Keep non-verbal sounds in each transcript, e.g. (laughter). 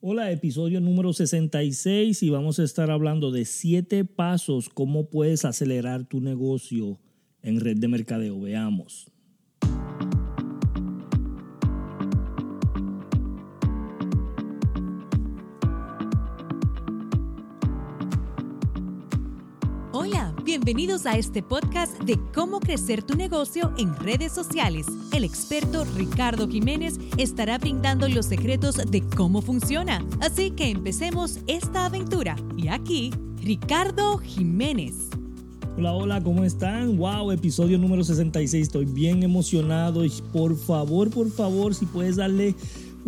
Hola, episodio número 66 y vamos a estar hablando de 7 pasos cómo puedes acelerar tu negocio en red de mercadeo. Veamos. Bienvenidos a este podcast de cómo crecer tu negocio en redes sociales. El experto Ricardo Jiménez estará brindando los secretos de cómo funciona. Así que empecemos esta aventura. Y aquí, Ricardo Jiménez. Hola, hola, ¿cómo están? Wow, episodio número 66. Estoy bien emocionado y por favor, por favor, si puedes darle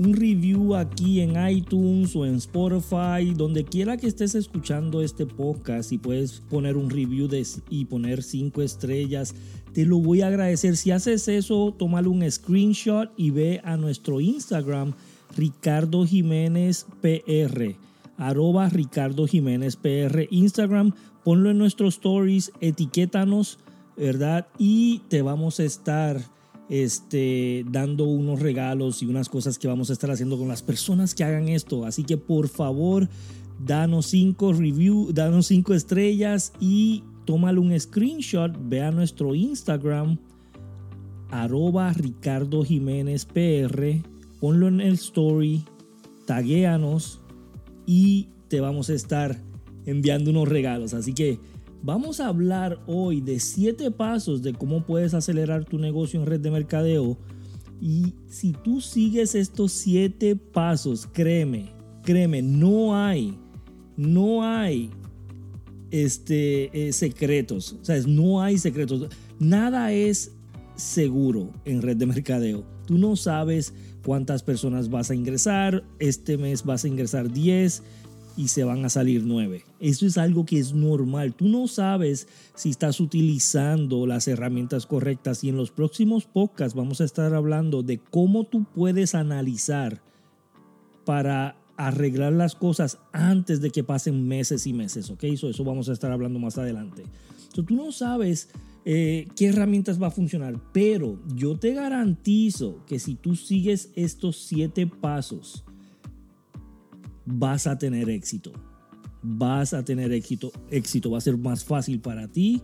un review aquí en iTunes o en Spotify, donde quiera que estés escuchando este podcast y puedes poner un review de, y poner cinco estrellas, te lo voy a agradecer. Si haces eso, tómale un screenshot y ve a nuestro Instagram, Ricardo Jiménez PR, arroba Ricardo Jiménez PR, Instagram, ponlo en nuestros stories, etiquétanos, ¿verdad? Y te vamos a estar este, dando unos regalos y unas cosas que vamos a estar haciendo con las personas que hagan esto. Así que por favor, danos cinco review, danos cinco estrellas y tómale un screenshot, ve a nuestro Instagram, arroba Ricardo Jiménez PR, ponlo en el story, taguéanos y te vamos a estar enviando unos regalos. Así que Vamos a hablar hoy de 7 pasos de cómo puedes acelerar tu negocio en red de mercadeo. Y si tú sigues estos 7 pasos, créeme, créeme, no hay, no hay este, eh, secretos. O sea, no hay secretos. Nada es seguro en red de mercadeo. Tú no sabes cuántas personas vas a ingresar. Este mes vas a ingresar 10 y se van a salir nueve. Eso es algo que es normal. Tú no sabes si estás utilizando las herramientas correctas y en los próximos podcasts vamos a estar hablando de cómo tú puedes analizar para arreglar las cosas antes de que pasen meses y meses, ¿ok? Eso, eso vamos a estar hablando más adelante. So, tú no sabes eh, qué herramientas va a funcionar, pero yo te garantizo que si tú sigues estos siete pasos, vas a tener éxito. Vas a tener éxito. Éxito va a ser más fácil para ti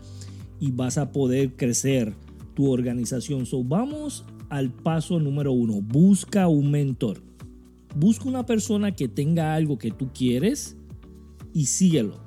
y vas a poder crecer tu organización. So, vamos al paso número uno. Busca un mentor. Busca una persona que tenga algo que tú quieres y síguelo.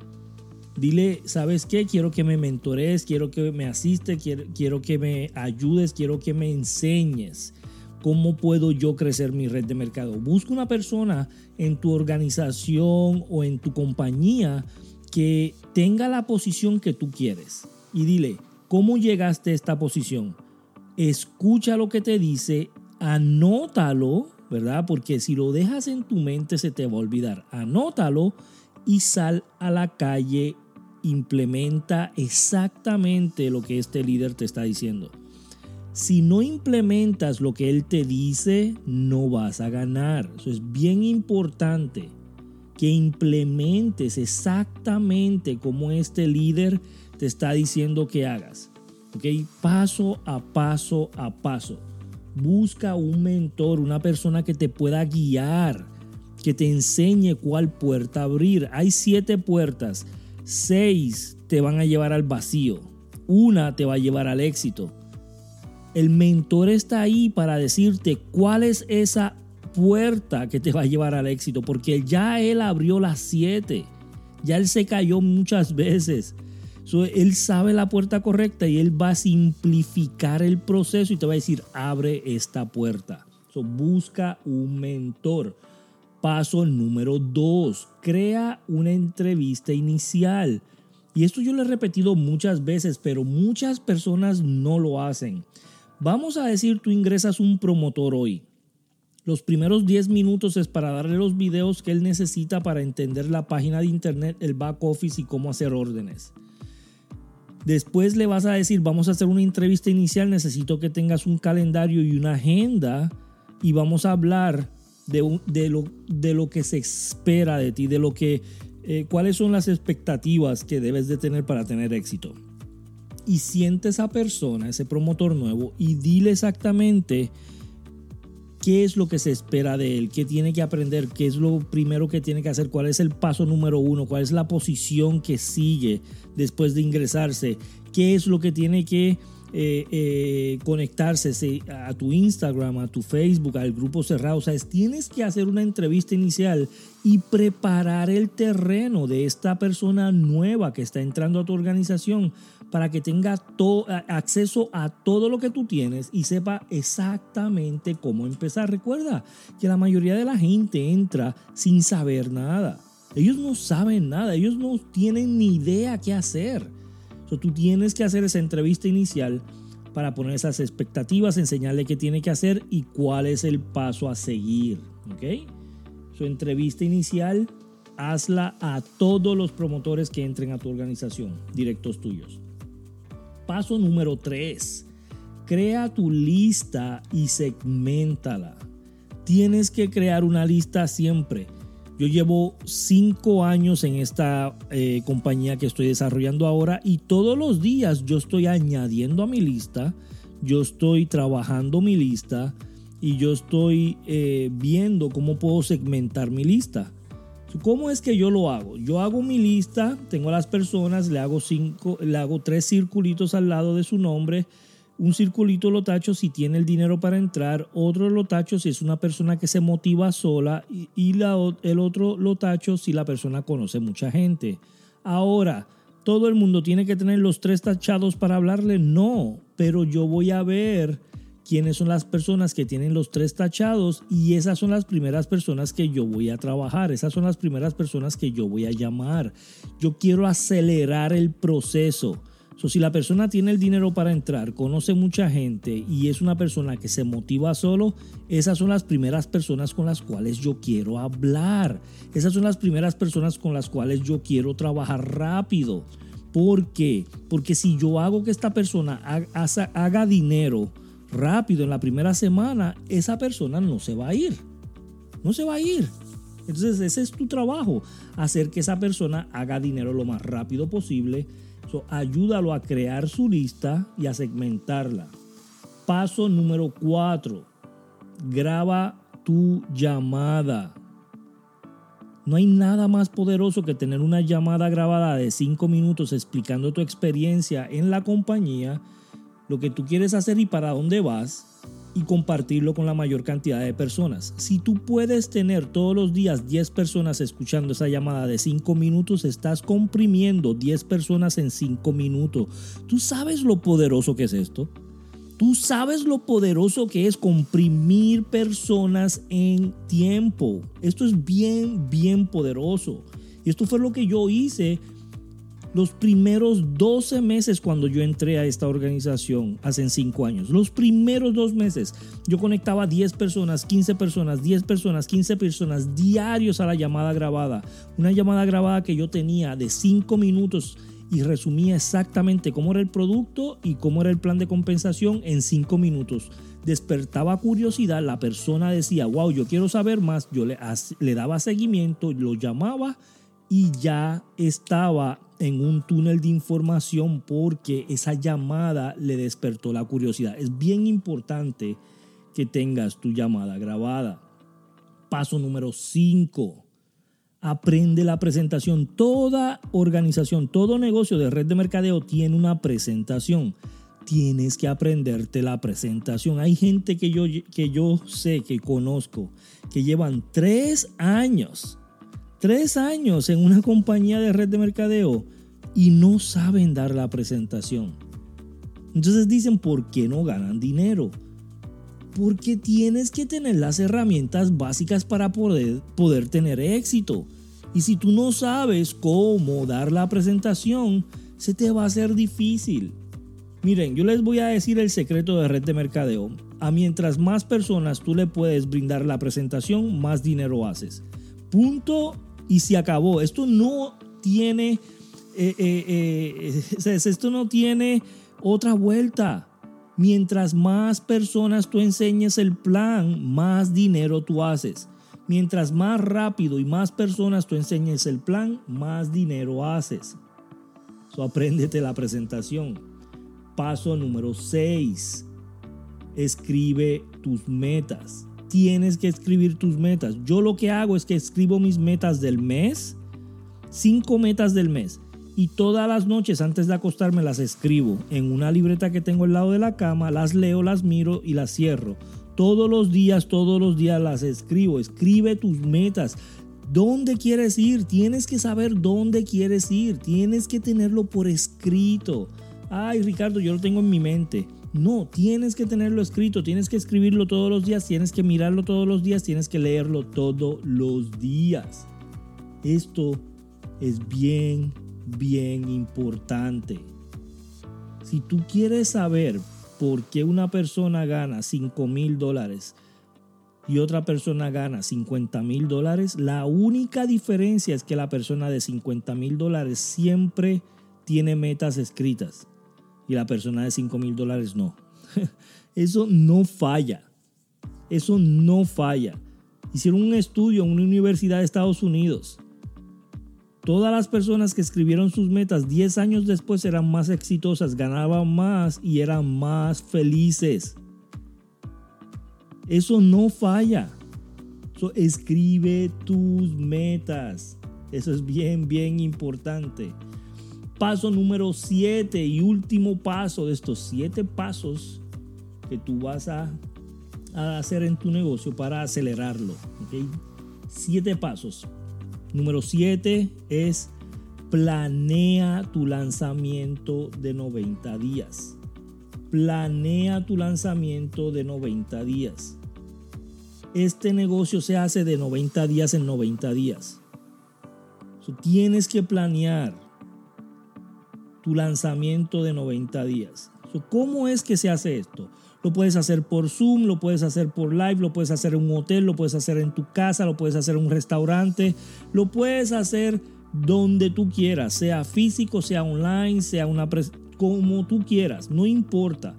Dile, ¿sabes qué? Quiero que me mentores, quiero que me asiste, quiero, quiero que me ayudes, quiero que me enseñes. ¿Cómo puedo yo crecer mi red de mercado? Busca una persona en tu organización o en tu compañía que tenga la posición que tú quieres y dile, ¿cómo llegaste a esta posición? Escucha lo que te dice, anótalo, ¿verdad? Porque si lo dejas en tu mente se te va a olvidar. Anótalo y sal a la calle, implementa exactamente lo que este líder te está diciendo. Si no implementas lo que Él te dice, no vas a ganar. Eso es bien importante que implementes exactamente como este líder te está diciendo que hagas. ¿Ok? Paso a paso a paso. Busca un mentor, una persona que te pueda guiar, que te enseñe cuál puerta abrir. Hay siete puertas. Seis te van a llevar al vacío. Una te va a llevar al éxito. El mentor está ahí para decirte cuál es esa puerta que te va a llevar al éxito, porque ya él abrió las siete, ya él se cayó muchas veces. él sabe la puerta correcta y él va a simplificar el proceso y te va a decir, abre esta puerta. busca un mentor. Paso número dos, crea una entrevista inicial. Y esto yo lo he repetido muchas veces, pero muchas personas no lo hacen. Vamos a decir, tú ingresas un promotor hoy. Los primeros 10 minutos es para darle los videos que él necesita para entender la página de internet, el back office y cómo hacer órdenes. Después le vas a decir, vamos a hacer una entrevista inicial, necesito que tengas un calendario y una agenda y vamos a hablar de, de, lo, de lo, que se espera de ti, de lo que, eh, cuáles son las expectativas que debes de tener para tener éxito y siente esa persona, ese promotor nuevo, y dile exactamente qué es lo que se espera de él, qué tiene que aprender, qué es lo primero que tiene que hacer, cuál es el paso número uno, cuál es la posición que sigue después de ingresarse, qué es lo que tiene que eh, eh, conectarse a tu Instagram, a tu Facebook, al grupo cerrado. O sea, tienes que hacer una entrevista inicial y preparar el terreno de esta persona nueva que está entrando a tu organización para que tenga acceso a todo lo que tú tienes y sepa exactamente cómo empezar. Recuerda que la mayoría de la gente entra sin saber nada. Ellos no saben nada, ellos no tienen ni idea qué hacer tú tienes que hacer esa entrevista inicial para poner esas expectativas, enseñarle qué tiene que hacer y cuál es el paso a seguir. ¿Ok? Su entrevista inicial, hazla a todos los promotores que entren a tu organización, directos tuyos. Paso número 3. Crea tu lista y segmentala. Tienes que crear una lista siempre yo llevo cinco años en esta eh, compañía que estoy desarrollando ahora y todos los días yo estoy añadiendo a mi lista, yo estoy trabajando mi lista y yo estoy eh, viendo cómo puedo segmentar mi lista. ¿Cómo es que yo lo hago? Yo hago mi lista, tengo a las personas, le hago cinco, le hago tres circulitos al lado de su nombre un circulito lo tacho si tiene el dinero para entrar, otro lo tacho si es una persona que se motiva sola y, el otro lo tacho si la persona conoce mucha gente. Ahora, ¿todo el mundo tiene que tener los tres tachados para hablarle? No, pero yo voy a ver quiénes son las personas que tienen los tres tachados y esas son las primeras personas que yo voy a trabajar, esas son las primeras personas que yo voy a llamar. Yo quiero acelerar el proceso si la persona tiene el dinero para entrar, conoce mucha gente y es una persona que se motiva solo, esas son las primeras personas con las cuales yo quiero hablar. Esas son las primeras personas con las cuales yo quiero trabajar rápido. ¿Por qué? Porque si yo hago que esta persona haga dinero rápido en la primera semana, esa persona no se va a ir. No se va a ir. Entonces ese es tu trabajo, hacer que esa persona haga dinero lo más rápido posible ayúdalo a crear su lista y a segmentarla. Paso número 4. Graba tu llamada. No hay nada más poderoso que tener una llamada grabada de 5 minutos explicando tu experiencia en la compañía, lo que tú quieres hacer y para dónde vas y compartirlo con la mayor cantidad de personas. Si tú puedes tener todos los días 10 personas escuchando esa llamada de 5 minutos, estás comprimiendo 10 personas en 5 minutos. ¿Tú sabes lo poderoso que es esto? Tú sabes lo poderoso que es comprimir personas en tiempo. Esto es bien, bien poderoso. Y esto fue lo que yo hice los primeros 12 meses cuando yo entré a esta organización hace 5 años, los primeros dos meses, yo conectaba 10 personas, 15 personas, 10 personas, 15 personas diarios a la llamada grabada. Una llamada grabada que yo tenía de 5 minutos y resumía exactamente cómo era el producto y cómo era el plan de compensación en 5 minutos. Despertaba curiosidad, la persona decía, wow, yo quiero saber más, yo le, le daba seguimiento, lo llamaba y ya estaba en un túnel de información porque esa llamada le despertó la curiosidad. Es bien importante que tengas tu llamada grabada. Paso número 5. Aprende la presentación. Toda organización, todo negocio de red de mercadeo tiene una presentación. Tienes que aprenderte la presentación. Hay gente que yo, que yo sé, que conozco, que llevan tres años tres años en una compañía de red de mercadeo y no saben dar la presentación. Entonces dicen, ¿por qué no ganan dinero? Porque tienes que tener las herramientas básicas para poder, poder tener éxito. Y si tú no sabes cómo dar la presentación, se te va a hacer difícil. Miren, yo les voy a decir el secreto de red de mercadeo. A mientras más personas tú le puedes brindar la presentación, más dinero haces. Punto y se acabó. Esto no tiene, eh, eh, eh, (laughs) esto no tiene otra vuelta. Mientras más personas tú enseñes el plan, más dinero tú haces. Mientras más rápido y más personas tú enseñes el plan, más dinero haces. So, apréndete la presentación. Paso número 6. Escribe tus metas. Tienes que escribir tus metas. Yo lo que hago es que escribo mis metas del mes, cinco metas del mes. Y todas las noches antes de acostarme las escribo en una libreta que tengo al lado de la cama, las leo, las miro y las cierro. Todos los días, todos los días las escribo. Escribe tus metas. ¿Dónde quieres ir? Tienes que saber dónde quieres ir. Tienes que tenerlo por escrito. Ay, Ricardo, yo lo tengo en mi mente. No, tienes que tenerlo escrito, tienes que escribirlo todos los días, tienes que mirarlo todos los días, tienes que leerlo todos los días. Esto es bien, bien importante. Si tú quieres saber por qué una persona gana 5 mil dólares y otra persona gana 50 mil dólares, la única diferencia es que la persona de 50 mil dólares siempre tiene metas escritas y la persona de 5 mil dólares no. (laughs) Eso no falla. Eso no falla. Hicieron un estudio en una universidad de Estados Unidos. Todas las personas que escribieron sus metas 10 años después eran más exitosas, ganaban más y eran más felices. Eso no falla. escribe tus metas. Eso es bien, bien importante. Paso número 7 y último paso de estos 7 pasos que tú vas a, hacer en tu negocio para acelerarlo. ¿okay? Siete pasos. Número 7 es planea tu lanzamiento de 90 días. Planea tu lanzamiento de 90 días. Este negocio se hace de 90 días en 90 días. tienes que planear tu lanzamiento de 90 días. ¿Cómo es que se hace esto? Lo puedes hacer por Zoom, lo puedes hacer por live, lo puedes hacer en un hotel, lo puedes hacer en tu casa, lo puedes hacer en un restaurante, lo puedes hacer donde tú quieras, sea físico, sea online, sea una como tú quieras, no importa,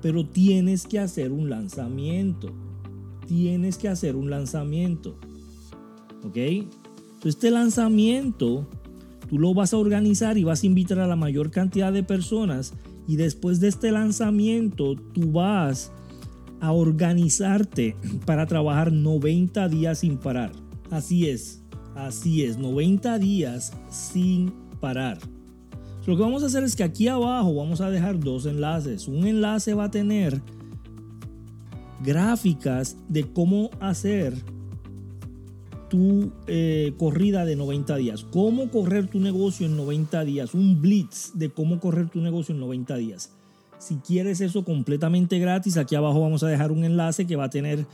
pero tienes que hacer un lanzamiento. Tienes que hacer un lanzamiento. ¿Ok? este lanzamiento Tú lo vas a organizar y vas a invitar a la mayor cantidad de personas y después de este lanzamiento tú vas a organizarte para trabajar 90 días sin parar. Así es, así es, 90 días sin parar. Lo que vamos a hacer es que aquí abajo vamos a dejar dos enlaces. Un enlace va a tener gráficas de cómo hacer tu eh, corrida de 90 días. Cómo correr tu negocio en 90 días. Un blitz de cómo correr tu negocio en 90 días. Si quieres eso completamente gratis, aquí abajo vamos a dejar un enlace que va a tener,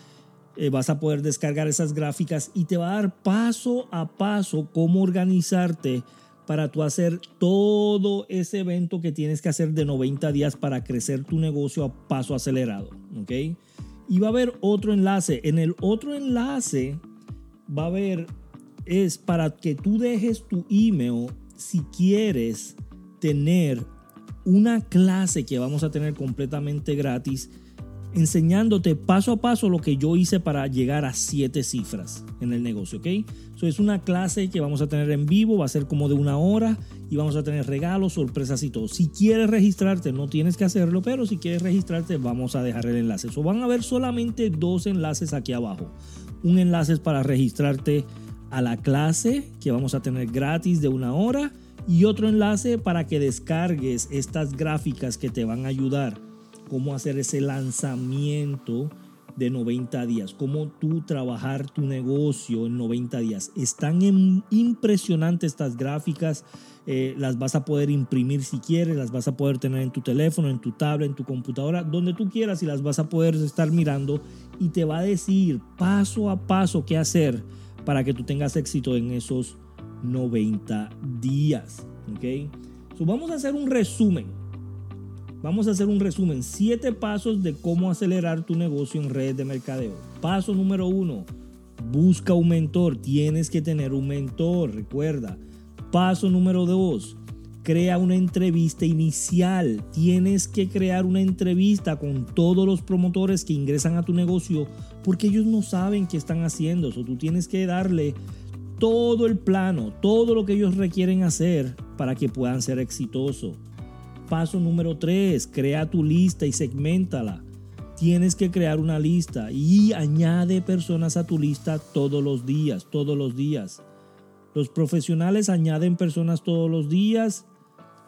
eh, vas a poder descargar esas gráficas y te va a dar paso a paso cómo organizarte para tú hacer todo ese evento que tienes que hacer de 90 días para crecer tu negocio a paso acelerado. ¿Ok? Y va a haber otro enlace. En el otro enlace va a haber es para que tú dejes tu email si quieres tener una clase que vamos a tener completamente gratis enseñándote paso a paso lo que yo hice para llegar a siete cifras en el negocio, ¿ok? So, es una clase que vamos a tener en vivo, va a ser como de una hora y vamos a tener regalos, sorpresas y todo. Si quieres registrarte, no tienes que hacerlo, pero si quieres registrarte, vamos a dejar el enlace. So, van a haber solamente dos enlaces aquí abajo. Un enlace es para registrarte a la clase que vamos a tener gratis de una hora y otro enlace para que descargues estas gráficas que te van a ayudar cómo hacer ese lanzamiento de 90 días, cómo tú trabajar tu negocio en 90 días. Están impresionantes estas gráficas, eh, las vas a poder imprimir si quieres, las vas a poder tener en tu teléfono, en tu tablet, en tu computadora, donde tú quieras y las vas a poder estar mirando y te va a decir paso a paso qué hacer para que tú tengas éxito en esos 90 días. ¿ok? vamos a hacer un resumen. Vamos a hacer un resumen. Siete pasos de cómo acelerar tu negocio en redes de mercadeo. Paso número uno. Busca un mentor. Tienes que tener un mentor. Recuerda. Paso número dos crea una entrevista inicial. Tienes que crear una entrevista con todos los promotores que ingresan a tu negocio porque ellos no saben qué están haciendo. Tú tienes que darle todo el plano, todo lo que ellos requieren hacer para que puedan ser exitosos. Paso número 3, crea tu lista y segmentala. tienes que crear una lista y añade personas a tu lista todos los días, todos los días. Los profesionales añaden personas todos los días.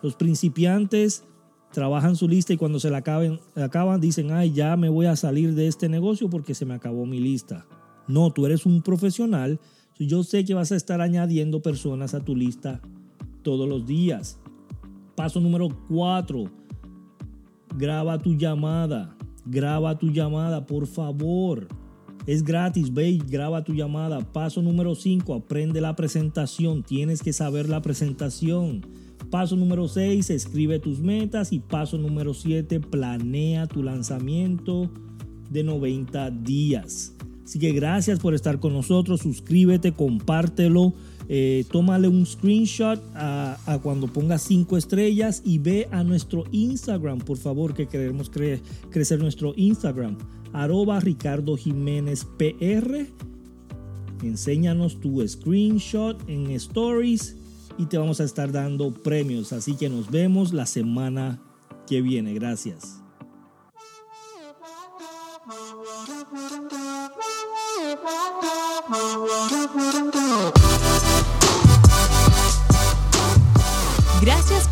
Los principiantes trabajan su lista y cuando se la acaben, acaban dicen, ay, ya me voy a salir de este negocio porque se me acabó mi lista. No, tú eres un profesional. Yo sé que vas a estar añadiendo personas a tu lista todos los días. Paso número cuatro. Graba tu llamada. Graba tu llamada, por favor. Es gratis, ve y graba tu llamada. Paso número 5, aprende la presentación. Tienes que saber la presentación. Paso número 6, escribe tus metas. Y paso número 7, planea tu lanzamiento de 90 días. Así que gracias por estar con nosotros. Suscríbete, compártelo. Eh, tómale un screenshot a, cuando pongas 5 estrellas y ve a nuestro Instagram, por favor, que queremos crecer nuestro Instagram. Arroba Ricardo Jiménez PR. Enséñanos tu screenshot en stories y te vamos a estar dando premios. Así que nos vemos la semana que viene. Gracias